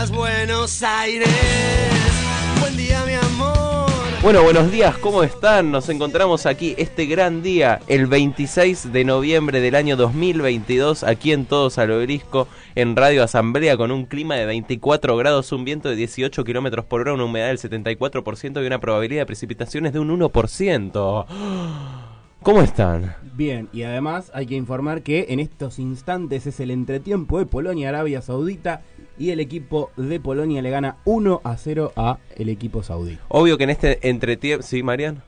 días, Buenos Aires. Buen día, mi amor. Bueno, buenos días, ¿cómo están? Nos encontramos aquí este gran día, el 26 de noviembre del año 2022, aquí en Todos al Obelisco, en Radio Asamblea, con un clima de 24 grados, un viento de 18 kilómetros por hora, una humedad del 74% y una probabilidad de precipitaciones de un 1%. ¿Cómo están? Bien, y además hay que informar que en estos instantes es el entretiempo de Polonia-Arabia Saudita y el equipo de Polonia le gana 1 a 0 a el equipo saudí. Obvio que en este entretiempo... ¿Sí, Marian?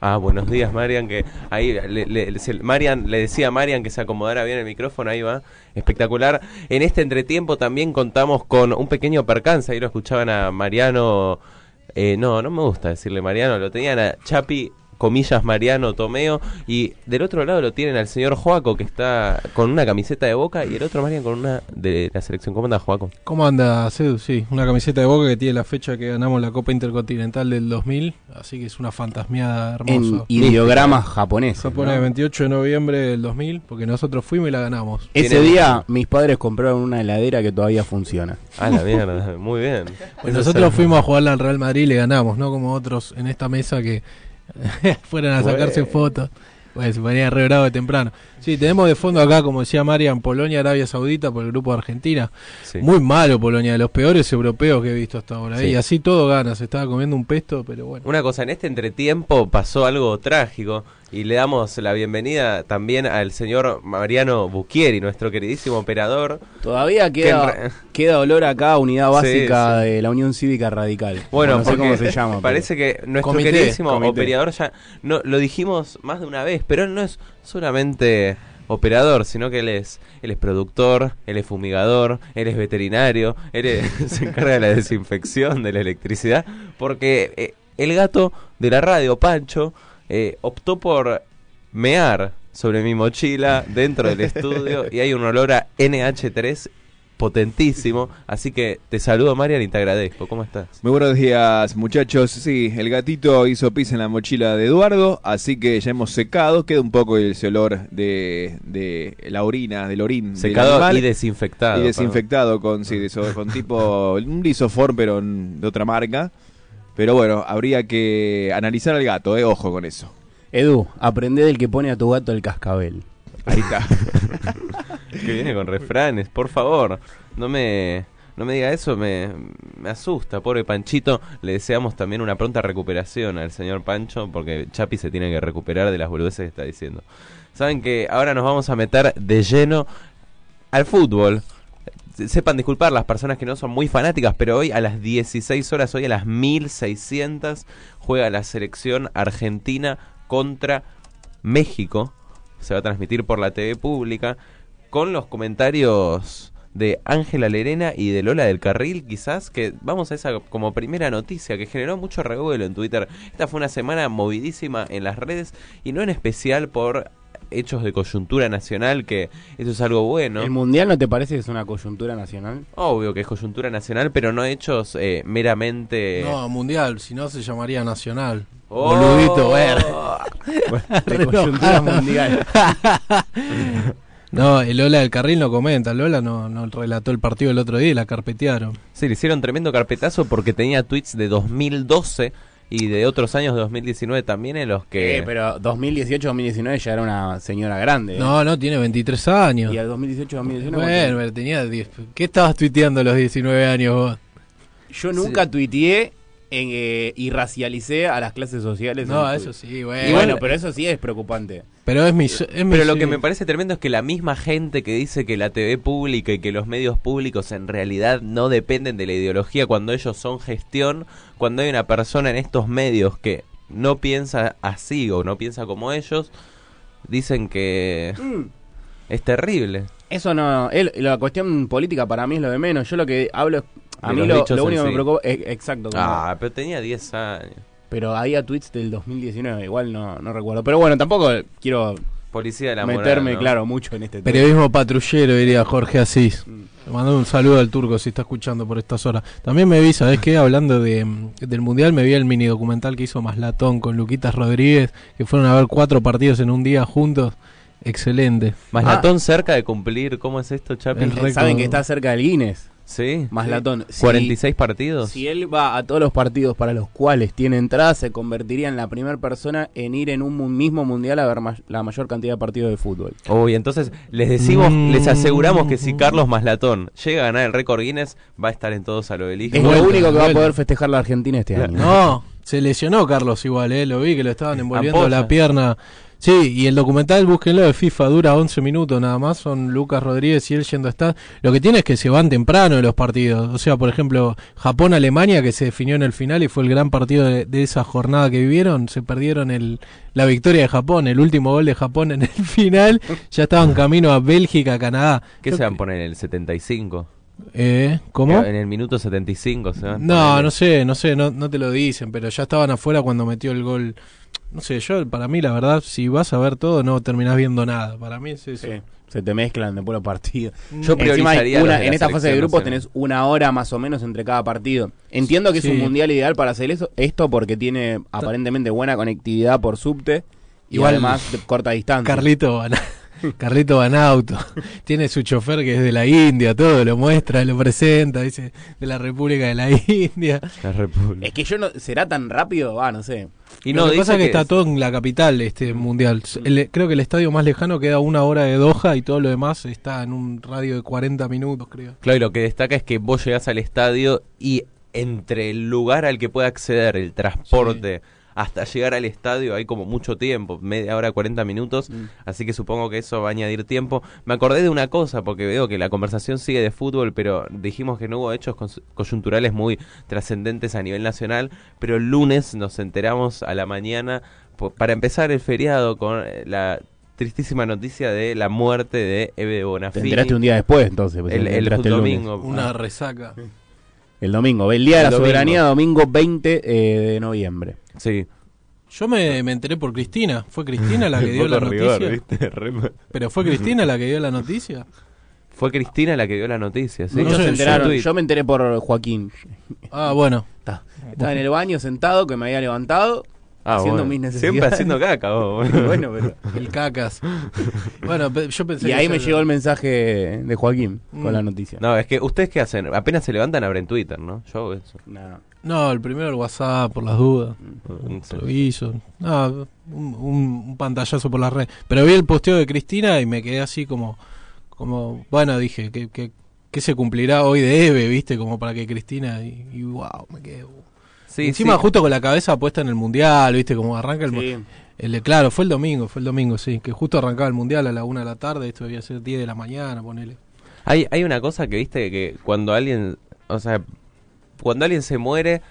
Ah, buenos días, Marian, que ahí le, le- Marian le decía a Marian que se acomodara bien el micrófono, ahí va, espectacular. En este entretiempo también contamos con un pequeño percance, ahí lo escuchaban a Mariano, eh, no, no me gusta decirle Mariano, lo tenían a Chapi, comillas Mariano Tomeo, y del otro lado lo tienen al señor Joaco, que está con una camiseta de boca, y el otro Marian con una de la selección. ¿Cómo anda, Joaco? ¿Cómo anda, Cedu? Sí, una camiseta de Boca que tiene la fecha que ganamos la Copa Intercontinental del 2000, así que es una fantasmeada En hermosa. ideogramas japoneses. Se pone ¿no? el 28 de noviembre del 2000, porque nosotros fuimos y la ganamos. Ese día mis padres compraron una heladera que todavía funciona. Ah, la mierda, muy bien. Pues nosotros fuimos a jugarla al Real Madrid y le ganamos, no como otros en esta mesa que fueron a sacarse Bueno. fotos. Pues se ponía re bravo de temprano. Sí, tenemos de fondo acá, como decía Marian, Polonia, Arabia Saudita por el grupo de Argentina. Sí. Muy malo Polonia, de los peores europeos que he visto hasta ahora. Sí. Y así todo gana, se estaba comiendo un pesto, pero bueno. Una cosa, en este entretiempo pasó algo trágico y le damos la bienvenida también al señor Mariano Bucchieri, nuestro queridísimo operador. Todavía Que queda, re- queda olor acá a unidad básica sí. de la Unión Cívica Radical. Bueno, no sé cómo se llama. pero- parece que nuestro Comité, queridísimo comité. operador ya no lo dijimos más de una vez, pero él no es solamente operador, sino que él es él es productor, él es fumigador, él es veterinario, él es- se encarga de la desinfección, de la electricidad, porque eh, el gato de la radio, Pancho, eh, optó por mear sobre mi mochila dentro del estudio y hay un olor a NH3 potentísimo, así que te saludo Marian y te agradezco. ¿Cómo estás? Muy buenos días, muchachos. Sí, el gatito hizo pis en la mochila de Eduardo, así que ya hemos secado. Queda un poco ese olor de, de la orina, del orín. del Secado animal. y desinfectado. Y desinfectado con, sí, de eso, con tipo un lisoform, pero de otra marca. Pero bueno, habría que analizar al gato, eh, ojo con eso. Edu, aprende del que pone a tu gato el cascabel. Ahí está. que viene con refranes, por favor. No me, no me diga eso, me, me asusta. Pobre Panchito, le deseamos también una pronta recuperación al señor Pancho, porque Chapi se tiene que recuperar de las boludeces que está diciendo. Saben que ahora nos vamos a meter de lleno al fútbol. Se- Sepan disculpar las personas que no son muy fanáticas, pero hoy a las 16 horas, hoy a las 1600, juega la selección argentina contra México. Se va a transmitir por la TV pública con los comentarios de Ángela Lerena y de Lola del Carril, quizás, que vamos a esa como primera noticia que generó mucho revuelo en Twitter. Esta fue una semana movidísima en las redes y no en especial por hechos de coyuntura nacional, que eso es algo bueno. ¿El mundial no te parece que es una coyuntura nacional? Obvio que es coyuntura nacional, pero no hechos eh, meramente... No, mundial, si no se llamaría nacional. ¡Oh! Boludito, ver. De coyuntura mundial. No, el Lola del Carril no comenta. Lola no, no relató el partido el otro día y la carpetearon. Sí, le hicieron tremendo carpetazo porque tenía tweets de 2012 y de otros años de 2019 también en los que... Eh, pero 2018-2019 ya era una señora grande. ¿eh? No, no, tiene 23 años. Y al 2018-2019. Bueno, tenía 10. ¿Qué estabas tuiteando a los 19 años vos? yo nunca tuiteé en, eh, y racialicé a las clases sociales. No, eso sí, bueno. Y bueno, pero eso sí es preocupante. Pero es mi. Es mi Pero lo que me parece tremendo es que la misma gente que dice que la TV pública y que los medios públicos en realidad no dependen de la ideología cuando ellos son gestión, cuando hay una persona en estos medios que no piensa así o no piensa como ellos, dicen que Mm. es terrible. Eso no. el- la cuestión política para mí es lo de menos. Yo lo que hablo. es- A mí lo, lo único que sí. me preocupa. es- exacto. como- Ah, pero tenía 10 años. Pero había tweets del 2019. Igual no, no recuerdo. Pero bueno, tampoco quiero Policía de la moral, meterme, ¿no? claro, mucho en este tema. Periodismo patrullero, diría Jorge Asís. Mm. Le mando un saludo al turco si está escuchando por estas horas. También me vi, ¿sabés qué? Hablando de, del Mundial, me vi el mini documental que hizo Maslatón con Luquitas Rodríguez, que fueron a ver cuatro partidos en un día juntos. Excelente. Maslatón cerca de cumplir, ¿cómo es esto, Chapi? El récord. Saben que está cerca del Guinness. ¿Sí? Más latón. Si- 46 partidos. Si él va a todos los partidos para los cuales tiene entrada, se convertiría en la primera persona en ir en un mismo mundial a ver ma- la mayor cantidad de partidos de fútbol. Uy, entonces les decimos, Mm. les aseguramos que si Carlos Maslatón llega a ganar el récord Guinness, va a estar en todos a lo del Es lo único que va a poder festejar la Argentina este año. No, se lesionó Carlos igual, eh, lo vi que lo estaban envolviendo Ampolla. la pierna. Sí, y el documental, búsquenlo de FIFA, dura 11 minutos nada más, son Lucas Rodríguez y él yendo a estar. Lo que tiene es que se van temprano de los partidos. O sea, por ejemplo, Japón-Alemania, que se definió en el final y fue el gran partido de, de esa jornada que vivieron, se perdieron el, la victoria de Japón, el último gol de Japón en el final, ya estaban camino a Bélgica, Canadá. ¿Qué se van a poner en el 75? Eh, ¿Cómo? En el minuto 75 se van No, poner- no sé, no sé, no, no te lo dicen, pero ya estaban afuera cuando metió el gol. No sé, yo, para mí, la verdad, si vas a ver todo, no terminás viendo nada. Para mí es eso. Sí, se te mezclan después los partidos. Yo Encima hay priorizaría los una- de en esta fase de grupos tenés una hora más o menos entre cada partido. Entiendo que es un mundial ideal para hacer eso, esto porque tiene aparentemente buena conectividad por subte y Igual- además de corta distancia. Carlito Van, Carlito Banauto. Tiene su chofer que es de la India, todo lo muestra, lo presenta, dice de la República de la India. La República. Es que yo no no-será tan rápido, ah, no sé. Y lo no, que dice pasa es que, que está todo en la capital este mundial. El- creo que el estadio más lejano queda una hora de Doha y todo lo demás está en un radio de 40 minutos, creo. Claro, y lo que destaca es que vos llegás al estadio y entre el lugar al que puede acceder, el transporte, hasta llegar al estadio hay como mucho tiempo, media hora, 40 minutos, Mm. así que supongo que eso va a añadir tiempo. Me acordé de una cosa, porque veo que la conversación sigue de fútbol, pero dijimos que no hubo hechos coyunturales muy trascendentes a nivel nacional, pero el lunes nos enteramos a la mañana, para empezar el feriado, con eh, la tristísima noticia de la muerte de Eve Te Bonafini. enteraste un día después, entonces. pues, el, te el enteraste lunes. domingo. Una Ah. resaca. El domingo, el día de la domingo. soberanía, domingo 20 eh, de noviembre. Sí. Yo me, me enteré por Cristina. ¿Fue Cristina la que dio la noticia? ¿Pero fue Cristina la que dio la noticia? Fue Cristina la que dio la noticia, ¿sí? Muchos sé, se enteraron. Tweet. Yo me enteré por Joaquín. Ah, bueno. Está- Estaba en el baño sentado, que me había levantado, Ah, haciendo bueno. mis necesidades. Siempre haciendo caca, vos. bueno, pero... El cacas. bueno, yo pensé Y ahí me lo- llegó el mensaje de Joaquín con Mm. la noticia. No, es que ustedes qué hacen, apenas se levantan abren Twitter, ¿no? Yo hago eso. No. No, el primero el WhatsApp, por las dudas. Sé. Lo hizo. No, un, un- un pantallazo por la red. Pero vi el posteo de Cristina y me quedé así como. como bueno, dije, que, que, que se cumplirá hoy de Eve, viste? Como para que Cristina. Y, y wow, me quedé. Sí, Encima, sí. justo con la cabeza puesta en el mundial, viste? Como arranca el. Sí. el claro, fue el domingo, fue el domingo, sí. Que justo arrancaba el mundial a la una de la tarde. Esto debía ser 10 de la mañana, ponele. Hay, hay una cosa que viste que cuando alguien, o sea, cuando alguien se muere,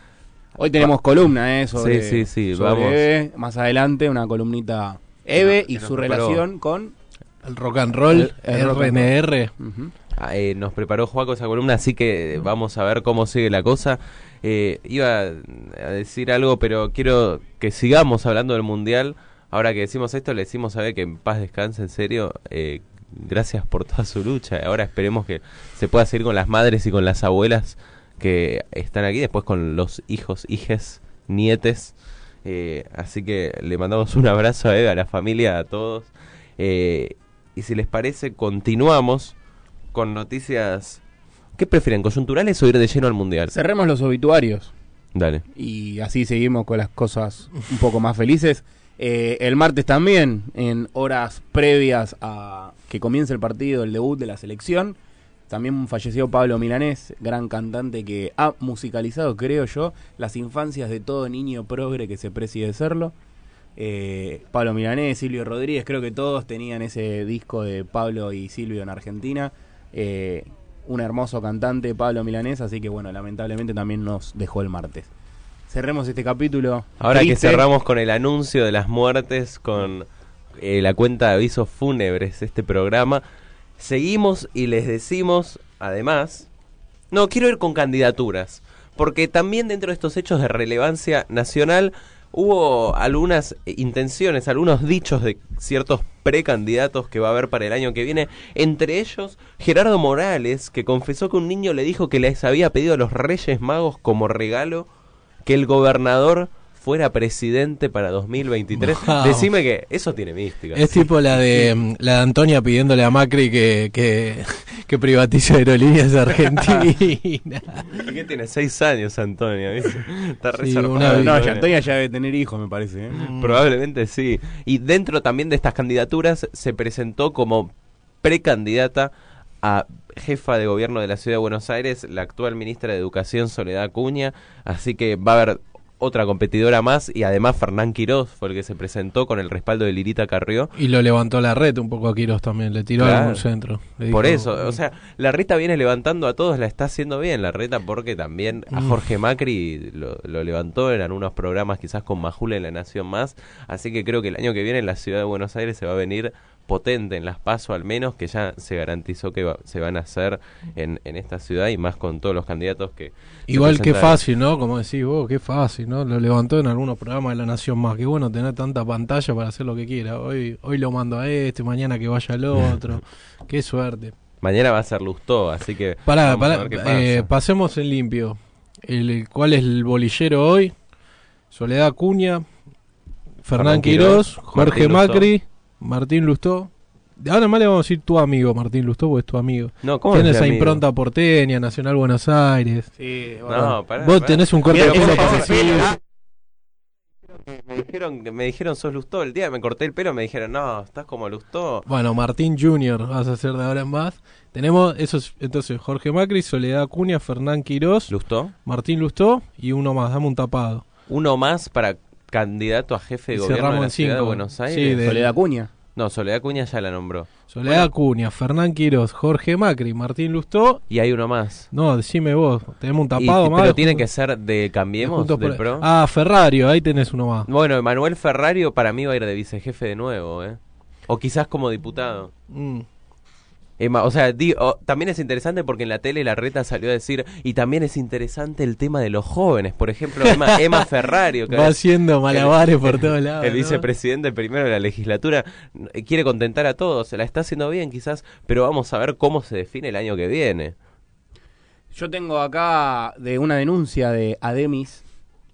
Hoy tenemos columna, ¿eh? Sobre, Sí, sí, sí, sobre vamos. Eve. Más adelante, una columnita Eve y su relación con. El rock and roll, El- el rock and RNR. Ah, eh, nos preparó Juaco esa columna, así que vamos a ver cómo sigue la cosa. Eh, iba a decir algo, pero quiero que sigamos hablando del Mundial. Ahora que decimos esto, le decimos a ver que en paz descanse, en serio. Eh, gracias por toda su lucha. Ahora esperemos que se pueda seguir con las madres y con las abuelas que están aquí, después con los hijos, hijes, nietes. Eh, así que le mandamos un abrazo a Eva, a la familia, a todos. Y si les parece, continuamos con noticias. ¿Qué prefieren, coyunturales o ir de lleno al mundial? Cerremos los obituarios. Dale. y así seguimos con las cosas un poco más felices. Eh, el martes también, en horas previas a que comience el partido, el debut de la selección, también falleció Pablo Milanés, gran cantante que ha musicalizado, creo yo, las infancias de todo niño progre que se precie de serlo. Eh, Pablo Milanés, Silvio Rodríguez, creo que todos tenían ese disco de Pablo y Silvio en Argentina. Eh, un hermoso cantante, Pablo Milanés, así que bueno, lamentablemente también nos dejó el martes. Cerremos este capítulo. Ahora que cerramos con el anuncio de las muertes, con eh, la cuenta de avisos fúnebres, este programa, seguimos y les decimos, además, no, quiero ir con candidaturas, porque también dentro de estos hechos de relevancia nacional hubo algunas intenciones, algunos dichos de ciertos precandidatos que va a haber para el año que viene, entre ellos Gerardo Morales, que confesó que un niño le dijo que les había pedido a los Reyes Magos como regalo que el gobernador fuera presidente para 2023. Wow. Decime que eso tiene mística. Es tipo la de mm, la de Antonia pidiéndole a Macri que, que, que privatice aerolíneas de Argentina. ¿Y qué tiene? Seis años, Antonio. ¿viste? Está Sí, una- No, ya Antonia ya debe tener hijos, me parece. ¿eh? Probablemente sí. Y dentro también de estas candidaturas se presentó como precandidata a jefa de gobierno de la ciudad de Buenos Aires la actual ministra de Educación Soledad Acuña, así que va a haber otra competidora más y además Fernán Quirós fue el que se presentó con el respaldo de Lirita Carrió. Y lo levantó la red un poco a Quiros también, le tiró Claro. algún centro. Por dijo, eso, o sea, la reta viene levantando a todos, la está haciendo bien la reta porque también a Mm. Jorge Macri lo, lo levantó, eran unos programas quizás con Majula en La Nación Más, así que creo que el año que viene en la ciudad de Buenos Aires se va a venir potente en las PASO al menos, que ya se garantizó que va- se van a hacer en, en esta ciudad y más con todos los candidatos que... Igual que fácil, ¿no? Como decís vos, qué fácil, ¿no? Lo levantó en algunos programas de La Nación Más. Qué bueno tener tanta pantalla para hacer lo que quiera. Hoy hoy lo mando a este, mañana que vaya al otro. qué suerte. Mañana va a ser Lustó, así que... Pará, pará, eh, pasemos en limpio. El, el- ¿Cuál es el bolillero hoy? Soledad Acuña, Fernán Fernán Quirós, Jorge Martín Lustó. Martín Lustó. De Ahora más le vamos a decir tu amigo, Martín Lustó, porque es tu amigo. no, ¿cómo Tiene es esa amigo? impronta porteña, Nacional Buenos Aires. Sí, No, pará, Vos pará. tenés un corte de pelo. Me dijeron, me dijeron sos Lustó el día que me corté el pelo, me dijeron, no, estás como Lustó. Bueno, Martín Junior vas a hacer de ahora en más. Tenemos esos, entonces, Jorge Macri, Soledad Acuña, Fernán Quirós, ¿Lustó? Martín Lustó y uno más, dame un tapado. Uno más para candidato a jefe de Y gobierno de la ciudad de. Buenos Sí, Aires. de- Soledad Cuña. No, Soledad Cuña ya la nombró. Soledad Acuña, Fernán Quirós, Jorge Macri, Martín Lustó. Y hay uno más. No, decime vos, tenemos un Y- tapado más. pero de tiene que ser de de Cambiemos, Juntos del por- PRO. Ah, Ferrario, ahí tenés uno más. Bueno, Manuel Ferrario para mí va a ir de vicejefe de nuevo, ¿eh? O quizás como diputado. Mm. Emma, o sea, di- también es interesante porque en la tele la reta salió a decir, y también es interesante el tema de los jóvenes. Por ejemplo, Emma, Emma Ferrario, que Va haciendo malabares por todos lados. el ¿no? vicepresidente primero de la legislatura, eh, quiere contentar a todos, se la está haciendo bien quizás, pero vamos a ver cómo se define el año que viene. Yo tengo acá de una denuncia de Ademis,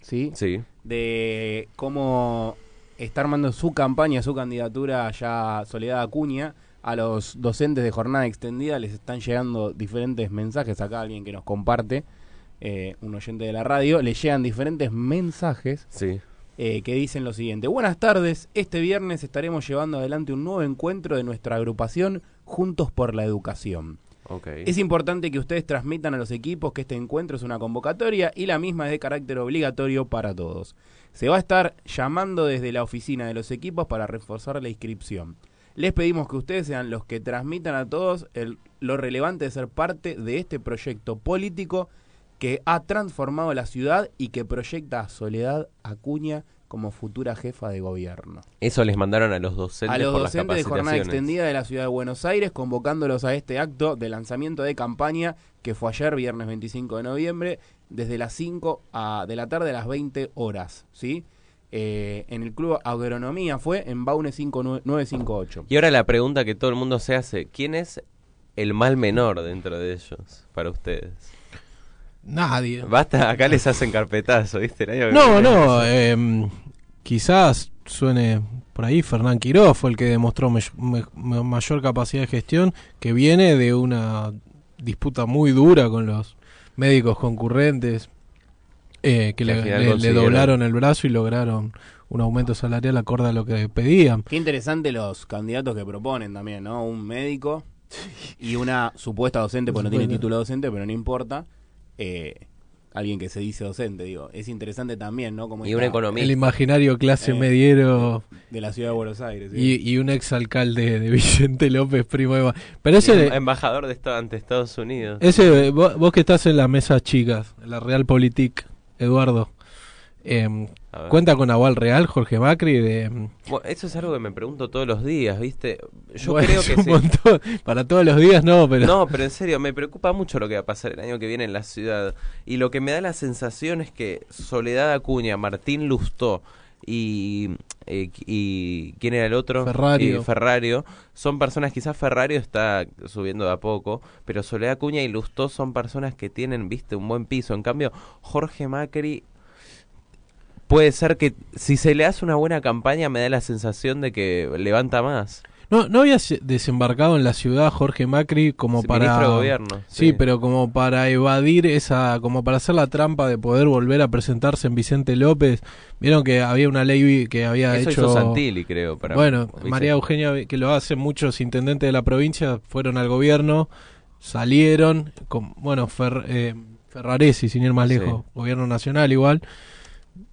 ¿sí? Sí. De cómo está armando su campaña, su candidatura ya Soledad Acuña. A los docentes de jornada extendida les están llegando diferentes mensajes. Acá alguien que nos comparte, eh, un oyente de la radio, le llegan diferentes mensajes Sí. eh, que dicen lo siguiente. Buenas tardes, este viernes estaremos llevando adelante un nuevo encuentro de nuestra agrupación Juntos por la Educación. Es importante que ustedes transmitan a los equipos que este encuentro es una convocatoria y la misma es de carácter obligatorio para todos. Se va a estar llamando desde la oficina de los equipos para reforzar la inscripción. Les pedimos que ustedes sean los que transmitan a todos el- lo relevante de ser parte de este proyecto político que ha transformado la ciudad y que proyecta a Soledad Acuña como futura jefa de gobierno Eso les mandaron a los docentes a los por las docentes de jornada extendida de la ciudad de Buenos Aires, convocándolos a este acto de lanzamiento de campaña que fue ayer, viernes 25 de noviembre, desde las 5 a- de la tarde a las 20 horas, ¿sí? Eh, en el Club Agronomía fue en Baune 5958. Y ahora la pregunta que todo el mundo se hace, ¿quién es el mal menor dentro de ellos para ustedes? Nadie. Basta, acá les hacen carpetazo, ¿viste? No, no, em, quizás suene por ahí Fernán Quirós fue el que demostró me- me- me- mayor capacidad de gestión que viene de una disputa muy dura con los médicos concurrentes eh, que Que le, doblaron el brazo y lograron un aumento salarial acorde a lo que pedían. Qué interesante los candidatos que proponen también, ¿no? Un médico y una supuesta docente, porque no tiene título docente, pero no importa. Eh, alguien que se dice docente, digo. Es interesante también, ¿no? Como Y un esta- El economista. imaginario clase Eh, mediero de la ciudad de Buenos Aires. ¿sí? y, y un exalcalde de Vicente López, primo de... Pero ese... em- embajador de Estado ante Estados Unidos. Ese, vos, vos que estás en las mesas chicas, en la Realpolitik, Eduardo, ver. ¿cuenta con aval real Jorge Macri? De, em, Bueno, eso es algo que me pregunto todos los días, ¿viste? Yo bueno, creo que un montón. Para todos los días no, pero... No, pero en serio, me preocupa mucho lo que va a pasar el año que viene en la ciudad. Y lo que me da la sensación es que Soledad Acuña, Martín Lustó y, eh, y ¿quién era el otro? Ferrario. Eh, Ferrario. Son personas, quizás Ferrario está subiendo de a poco, pero Soledad Acuña y Lustó son personas que tienen, viste, un buen piso. En cambio, Jorge Macri puede ser que si se le hace una buena campaña me da la sensación de que levanta más. No, no había se- desembarcado en la ciudad Jorge Macri como para... Ministro de gobierno. Sí, pero como para evadir esa, como para hacer la trampa de poder volver a presentarse en Vicente López. Vieron que había una ley que había Eso hecho... hizo Santilli, creo. Para, bueno, María Eugenia, que lo hacen muchos intendentes de la provincia, fueron al gobierno, salieron, con, bueno, Fer- eh, Ferraresi, sin ir más Sí. lejos, gobierno nacional igual,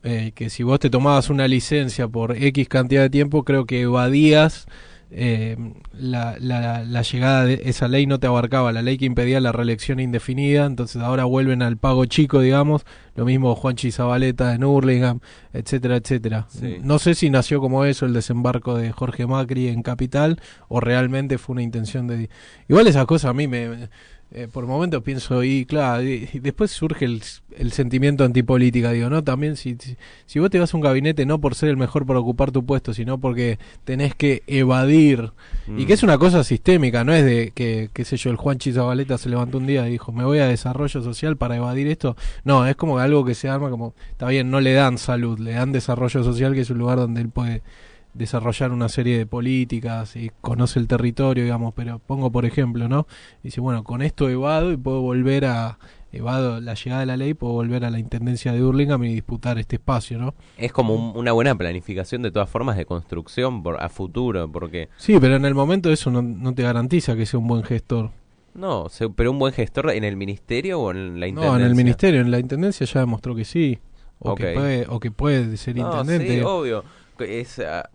eh, que si vos te tomabas una licencia por X cantidad de tiempo, creo que evadías eh, la, la, la llegada de esa ley, no te abarcaba, la ley que impedía la reelección indefinida, entonces ahora vuelven al pago chico, digamos, lo mismo Juanchi Zabaleta en Hurlingham, etcétera, etcétera. Sí. No sé si nació como eso el desembarco de Jorge Macri en Capital o realmente fue una intención de... Igual esas cosas a mí me... eh, por momentos pienso, y claro, y, y después surge el, el sentimiento antipolítica, digo, ¿no? También si, si, si vos te vas a un gabinete no por ser el mejor para ocupar tu puesto, sino porque tenés que evadir, y Mm. que es una cosa sistémica, no es de que, qué sé yo, el Juanchi Zabaleta se levantó un día y dijo, me voy a desarrollo social para evadir esto. No, es como algo que se arma como, está bien, no le dan salud, le dan desarrollo social, que es un lugar donde él puede desarrollar una serie de políticas y conoce el territorio, digamos, pero pongo por ejemplo, ¿no? Dice, bueno, con esto evado y puedo volver a, evado la llegada de la ley, puedo volver a la Intendencia de Hurlingham y disputar este espacio, ¿no? Es como un- una buena planificación de todas formas de construcción por, a futuro, porque Sí, pero en el momento eso no, no te garantiza que sea un buen gestor. no, se- pero un buen gestor en el ministerio o en la intendencia. No, en el ministerio, en la intendencia ya demostró que sí. O, que, puede, o que puede ser No, intendente. sí, obvio. Que Es ah,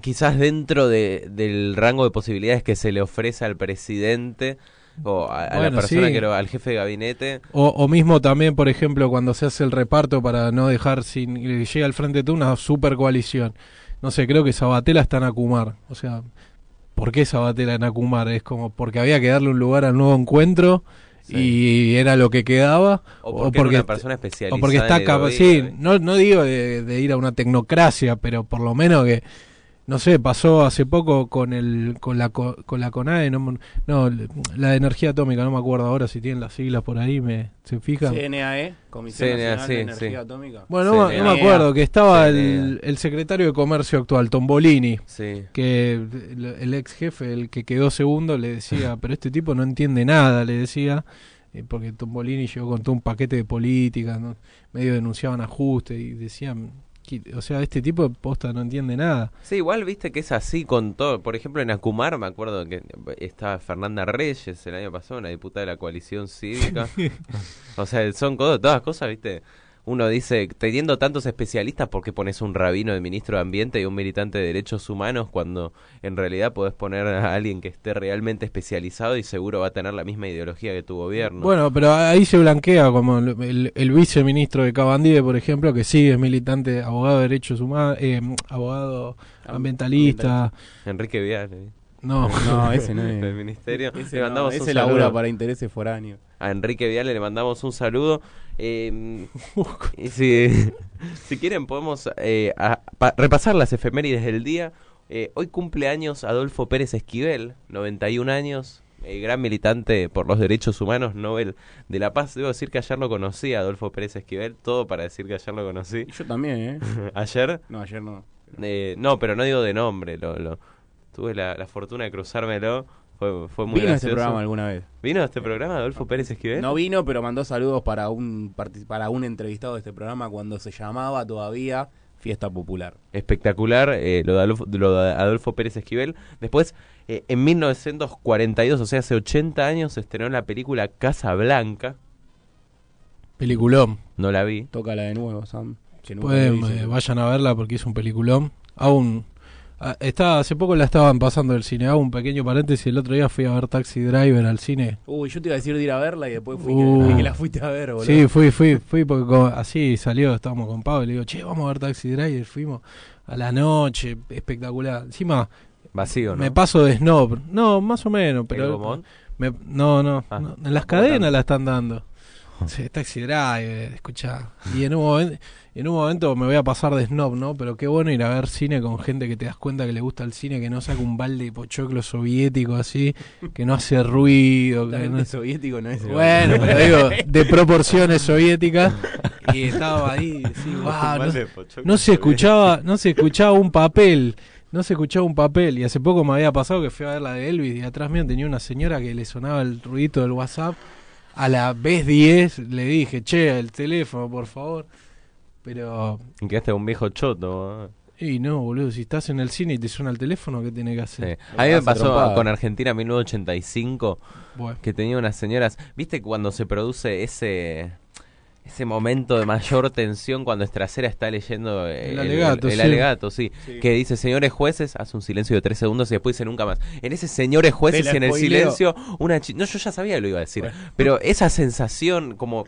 quizás dentro de, del rango de posibilidades que se le ofrece al presidente o a, a la persona sí. que lo, al jefe de gabinete. O, o mismo también, por ejemplo, cuando se hace el reparto para no dejar sin llega al frente de una super coalición. No sé, creo que Sabatella está en Acumar. O sea, ¿por qué Sabatella en Acumar? Es como porque había que darle un lugar al nuevo encuentro Sí. y era lo que quedaba. O porque, era una persona especializada. o porque está capaz, sí, no, no digo de, de ir a una tecnocracia, pero por lo menos que, no sé, pasó hace poco con el con la co- con la CONAE, no, la de energía atómica, no me acuerdo ahora si tienen las siglas por ahí, me se fijan. CNAE, Comisión CNA, Nacional sí, de Energía sí. Atómica. Bueno, no, CNA. no me acuerdo, que estaba el, el secretario de Comercio actual, Tombolini, Sí. que el, el ex jefe, el que quedó segundo, le decía, pero este tipo no entiende nada, le decía, eh, porque Tombolini llegó con todo un paquete de políticas, ¿no? medio denunciaban ajustes y decían, o sea, este tipo de posta no entiende nada. Sí, igual viste que es así con todo. Por ejemplo, en Acumar me acuerdo que estaba Fernanda Reyes el año pasado, una diputada de la coalición cívica. o sea, son todas cosas, viste. Uno dice, teniendo tantos especialistas, ¿por qué pones un rabino de ministro de Ambiente y un militante de derechos humanos cuando en realidad podés poner a alguien que esté realmente especializado y seguro va a tener la misma ideología que tu gobierno? Bueno, pero ahí se blanquea como el, el- el viceministro de Cabandide, por ejemplo, que sí es militante, abogado de derechos humanos, eh, abogado ambientalista. Enrique Vial, ¿eh? No, No, ese no es. del ministerio. Ese, le no, mandamos un ese labura saludo. para intereses foráneos. A Enrique Viale le mandamos un saludo. Eh, y si, si quieren podemos eh, a- pa- repasar las efemérides del día. Eh, hoy cumple años Adolfo Pérez Esquivel, 91 años, eh, gran militante por los derechos humanos, Nobel de la Paz. Debo decir que ayer lo conocí, Adolfo Pérez Esquivel, todo para decir que ayer lo conocí. Y yo también, ¿eh? ayer, No, ayer no. eh, no, pero no digo de nombre, lo, lo- tuve la, la fortuna de cruzármelo, fue, fue muy Vino a este gracioso. programa alguna vez. ¿Vino a este programa Adolfo Pérez Esquivel? No vino, pero mandó saludos para un para un entrevistado de este programa cuando se llamaba todavía Fiesta Popular. espectacular eh, lo, de Adolfo, lo de Adolfo Pérez Esquivel. Después, eh, en 1942, o sea, hace 80 años, se estrenó la película Casa Blanca. peliculón. No la vi. Tócala de nuevo, Sam. nunca Pueden, eh, vayan a verla porque es un peliculón. Aún. Ah, Está, hace poco la estaban pasando del cine. Hago un pequeño paréntesis. El otro día fui a ver Taxi Driver al cine. Uy, yo te iba a decir de ir a verla y después fui Uh. que, que la fuiste a ver, boludo. Sí, fui, fui, fui porque así salió. Estábamos con Pablo. Le digo, che, vamos a ver Taxi Driver. Fuimos a la noche. Espectacular. Encima, Vacío, ¿no? me paso de snob. No, más o menos. ¿El Pero me- no, no, Ah. no, En las ¿Cómo cadenas la están dando. Sí, Taxi Driver, escuchá. Y en un, momento, en un momento me voy a pasar de snob, ¿no? Pero qué bueno ir a ver cine con gente que te das cuenta que le gusta el cine, que no saca un balde de pochoclo soviético así, que no hace ruido. que no- soviético no es. Bueno, pero digo, de proporciones soviéticas. y estaba ahí, sí, Mal no, no se escuchaba, no se escuchaba un papel, no se escuchaba un papel. Y hace poco me había pasado que fui a ver la de Elvis y atrás mío tenía una señora que le sonaba el ruidito del WhatsApp. A la vez 10 le dije, che, el teléfono, por favor. Pero, Y quedaste un viejo choto. y no, boludo, si estás en el cine y te suena el teléfono, ¿qué tiene que Sí. hacer? A mí me pasó trompada. con Argentina 1985 Bueno, que tenía unas señoras, ¿viste cuando se produce ese ese momento de mayor tensión cuando Estracera está leyendo eh, El alegato, el sí. alegato, sí, que dice señores jueces, hace un silencio de tres segundos y después dice nunca más. En ese señores jueces y en el silencio, una chi- no yo ya sabía que lo iba a decir, pero esa sensación como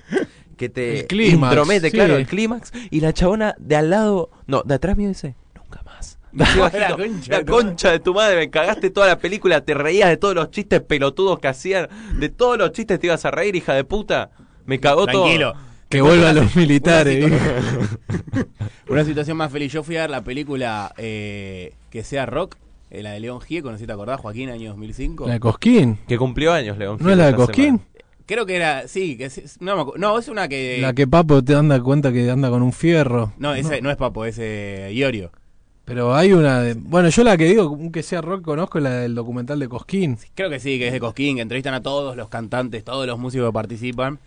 que te El clímax, intromete, sí. claro, el clímax y la chabona de al lado, no, de atrás mío dice, nunca más. La concha la de tu concha de tu madre, me cagaste toda la película, te reías de todos los chistes pelotudos que hacían, de todos los chistes te ibas a reír, hija de puta. Me cagó Tranquilo. todo. que vuelvan los militares. una ¿viste? Una situación más feliz. Yo fui a ver la película eh, Que sea rock, eh, la de León Gieco, no sé si te acordás, Joaquín, año 2005. La de Cosquín. Que cumplió años, León. ¿No es la de Cosquín? semana. Creo que era, sí, que es- no, no, es una que... La que Papo te anda cuenta que anda con un fierro. No, ese no, es Papo, es eh, Iorio. Pero hay una de... Bueno, yo la que digo, que sea rock, conozco la del documental de Cosquín. Creo que sí, que es de Cosquín, que entrevistan a todos los cantantes, todos los músicos que participan.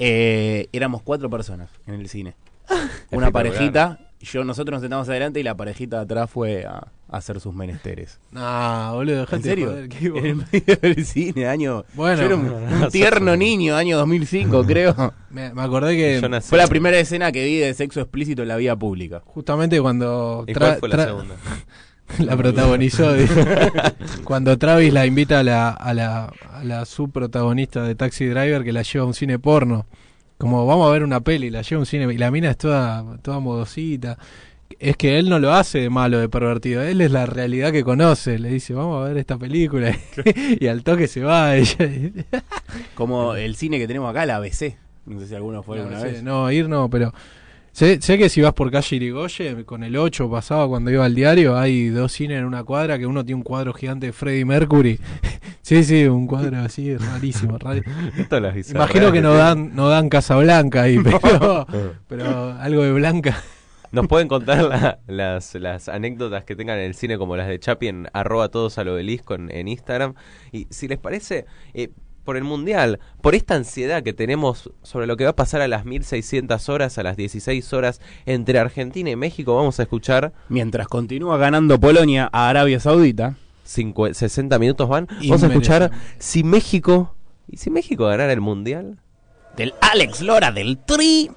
Eh, éramos cuatro personas en el cine. Una parejita, yo nosotros nos sentamos adelante y la parejita de atrás fue a, a hacer sus menesteres. No, boludo, dejate ¿En de serio? joder, qué en el medio del cine, año... Bueno. yo era un, un tierno niño, año 2005, creo. Me, me acordé que Yo nací- Fue la primera escena que vi de sexo explícito en la vía pública. justamente cuando... ¿Y cuál fue la segunda? la protagonizó. cuando Travis la invita a la, a la, a la subprotagonista de Taxi Driver que la lleva a un cine porno. Como vamos a ver una peli, la lleva a un cine y la mina es toda, toda modosita. Es que él no lo hace de malo, de pervertido. Él es la realidad que conoce. Le dice, vamos a ver esta película. y al toque se va. ella. Como el cine que tenemos acá, la ABC. No sé si alguno fue alguna no, vez. no, ir no, pero sé, sé que si vas por calle Irigoyen, con el 8 pasaba cuando iba al diario, hay dos cines en una cuadra, que uno tiene un cuadro gigante de Freddie Mercury. Sí, sí, un cuadro así, rarísimo. las bizarras Imagino que no dan, no dan Casablanca ahí, pero, pero algo de Blanca. Nos pueden contar la- las, las anécdotas que tengan en el cine, como las de Chapi en arroba todos al obelisco en, en Instagram. Y si les parece, eh, por el Mundial, por esta ansiedad que tenemos sobre lo que va a pasar a las 1600 horas, a las 16 horas entre Argentina y México, vamos a escuchar Mientras continúa ganando Polonia a Arabia Saudita. Cincu- 60 minutos van. Vamos a escuchar si México... ¿Y si México ganara el Mundial? Del Alex Lora del Tri.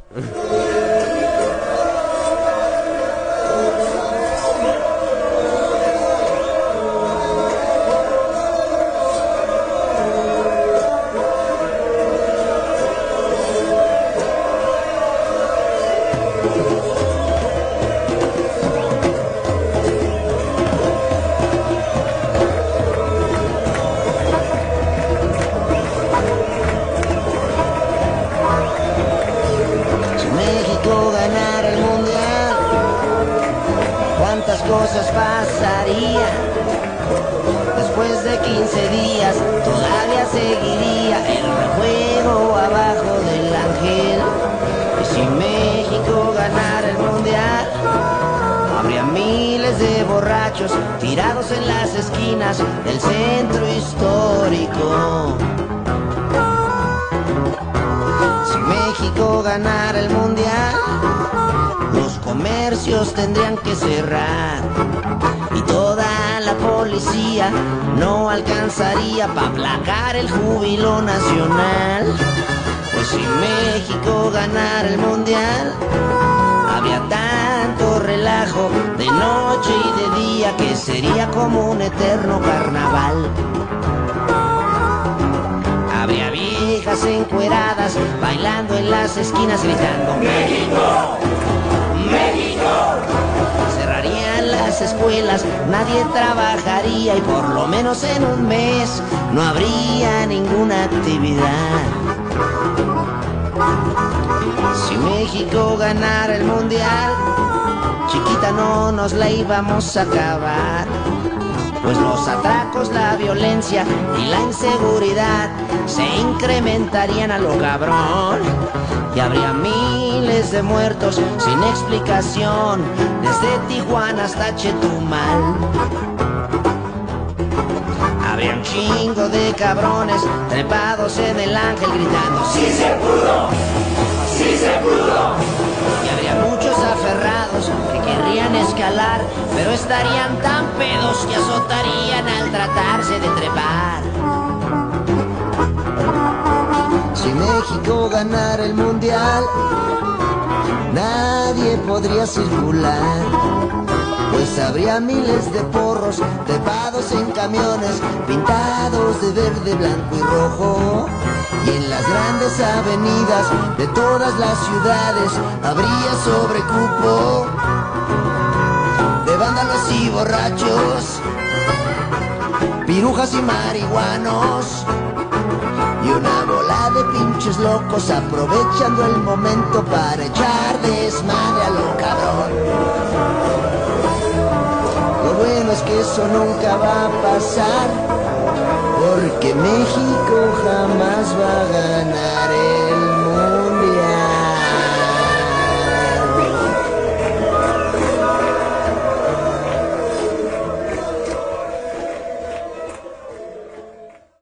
México ganara el mundial, los comercios tendrían que cerrar y toda la policía no alcanzaría para aplacar el júbilo nacional. Pues si México ganara el mundial, habría tanto relajo de noche y de día que sería como un eterno carnaval. Encueradas bailando en las esquinas gritando México, México. Cerrarían las escuelas, nadie trabajaría y por lo menos en un mes no habría ninguna actividad. Si México ganara el mundial, chiquita no nos la íbamos a acabar. Pues los atracos, la violencia y la inseguridad se incrementarían a lo cabrón. Y habría miles de muertos sin explicación, desde Tijuana hasta Chetumal. Habría un chingo de cabrones trepados en el ángel gritando ¡Sí se pudo! ¡Sí se pudo! Escalar, pero estarían tan pedos que azotarían al tratarse de trepar. Si México ganara el mundial, nadie podría circular. Pues habría miles de porros trepados en camiones pintados de verde, blanco y rojo. Y en las grandes avenidas de todas las ciudades habría sobrecupo y borrachos, pirujas y marihuanos. Y una bola de pinches locos aprovechando el momento para echar desmadre a lo cabrón. Lo bueno es que eso nunca va a pasar, porque México jamás va a ganar el